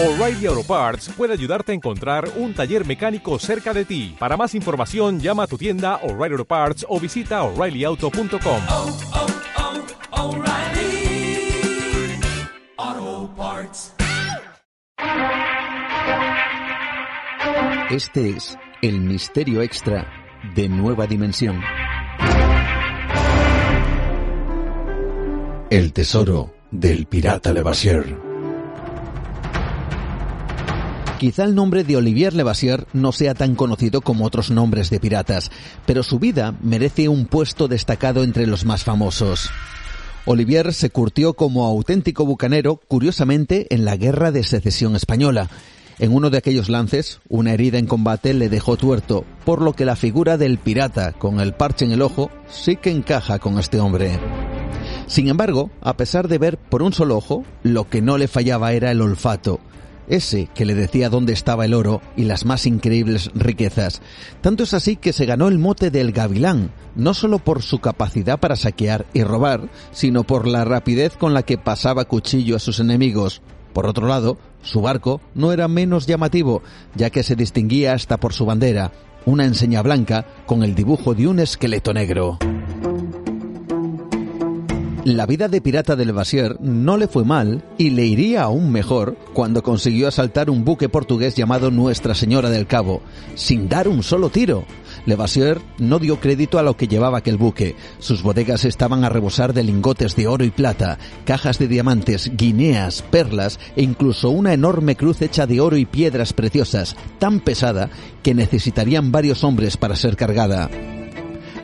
O'Reilly Auto Parts puede ayudarte a encontrar un taller mecánico cerca de ti. Para más información, llama a tu tienda O'Reilly Auto Parts o visita oreillyauto.com. oh, oh, Parts. Este es el misterio extra de Nueva Dimensión. El tesoro del pirata Levassier. Quizá el nombre de Olivier Levassier no sea tan conocido como otros nombres de piratas, pero su vida merece un puesto destacado entre los más famosos. Olivier se curtió como auténtico bucanero, curiosamente, en la Guerra de Secesión Española. En uno de aquellos lances, una herida en combate le dejó tuerto, por lo que la figura del pirata con el parche en el ojo sí que encaja con este hombre. Sin embargo, a pesar de ver por un solo ojo, lo que no le fallaba era el olfato, ese que le decía dónde estaba el oro y las más increíbles riquezas. Tanto es así que se ganó el mote del gavilán, no solo por su capacidad para saquear y robar, sino por la rapidez con la que pasaba cuchillo a sus enemigos. Por otro lado, su barco no era menos llamativo, ya que se distinguía hasta por su bandera, una enseña blanca con el dibujo de un esqueleto negro. La vida de pirata del Levassier no le fue mal y le iría aún mejor cuando consiguió asaltar un buque portugués llamado Nuestra Señora del Cabo, sin dar un solo tiro. Levassier no dio crédito a lo que llevaba aquel buque. Sus bodegas estaban a rebosar de lingotes de oro y plata, cajas de diamantes, guineas, perlas e incluso una enorme cruz hecha de oro y piedras preciosas, tan pesada que necesitarían varios hombres para ser cargada.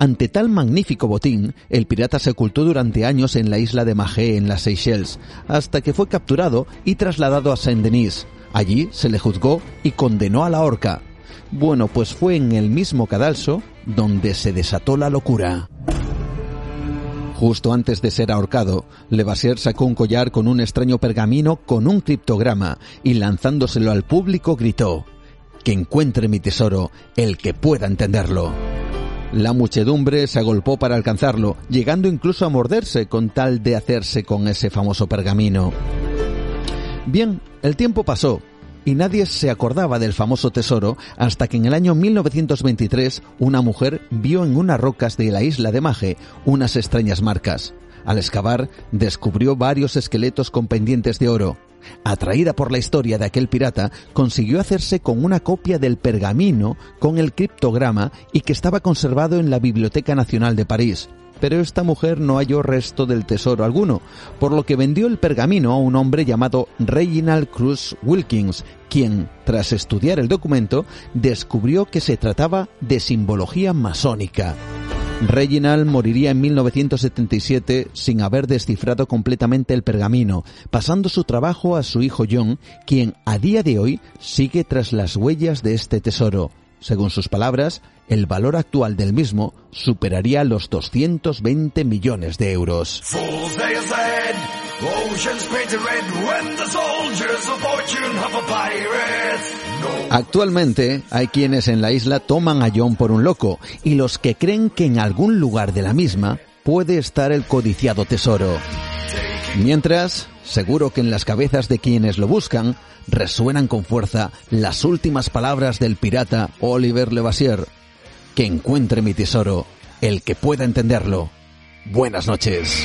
Ante tal magnífico botín, el pirata se ocultó durante años en la isla de Mahé, en las Seychelles, hasta que fue capturado y trasladado a Saint-Denis. Allí se le juzgó y condenó a la horca. Bueno, pues fue en el mismo cadalso donde se desató la locura. Justo antes de ser ahorcado, Levassier sacó un collar con un extraño pergamino con un criptograma y lanzándoselo al público gritó, Que encuentre mi tesoro el que pueda entenderlo. La muchedumbre se agolpó para alcanzarlo, llegando incluso a morderse con tal de hacerse con ese famoso pergamino. Bien, el tiempo pasó y nadie se acordaba del famoso tesoro hasta que en el año 1923 una mujer vio en unas rocas de la isla de Maje unas extrañas marcas. Al excavar, descubrió varios esqueletos con pendientes de oro. Atraída por la historia de aquel pirata, consiguió hacerse con una copia del pergamino con el criptograma y que estaba conservado en la Biblioteca Nacional de París. Pero esta mujer no halló resto del tesoro alguno, por lo que vendió el pergamino a un hombre llamado Reginald Cruz Wilkins, quien, tras estudiar el documento, descubrió que se trataba de simbología masónica. Reginald moriría en 1977 sin haber descifrado completamente el pergamino, pasando su trabajo a su hijo John, quien a día de hoy sigue tras las huellas de este tesoro. Según sus palabras, el valor actual del mismo superaría los 220 millones de euros. Actualmente hay quienes en la isla toman a John por un loco y los que creen que en algún lugar de la misma puede estar el codiciado tesoro. Mientras, seguro que en las cabezas de quienes lo buscan resuenan con fuerza las últimas palabras del pirata Oliver Levassier. Que encuentre mi tesoro, el que pueda entenderlo. Buenas noches.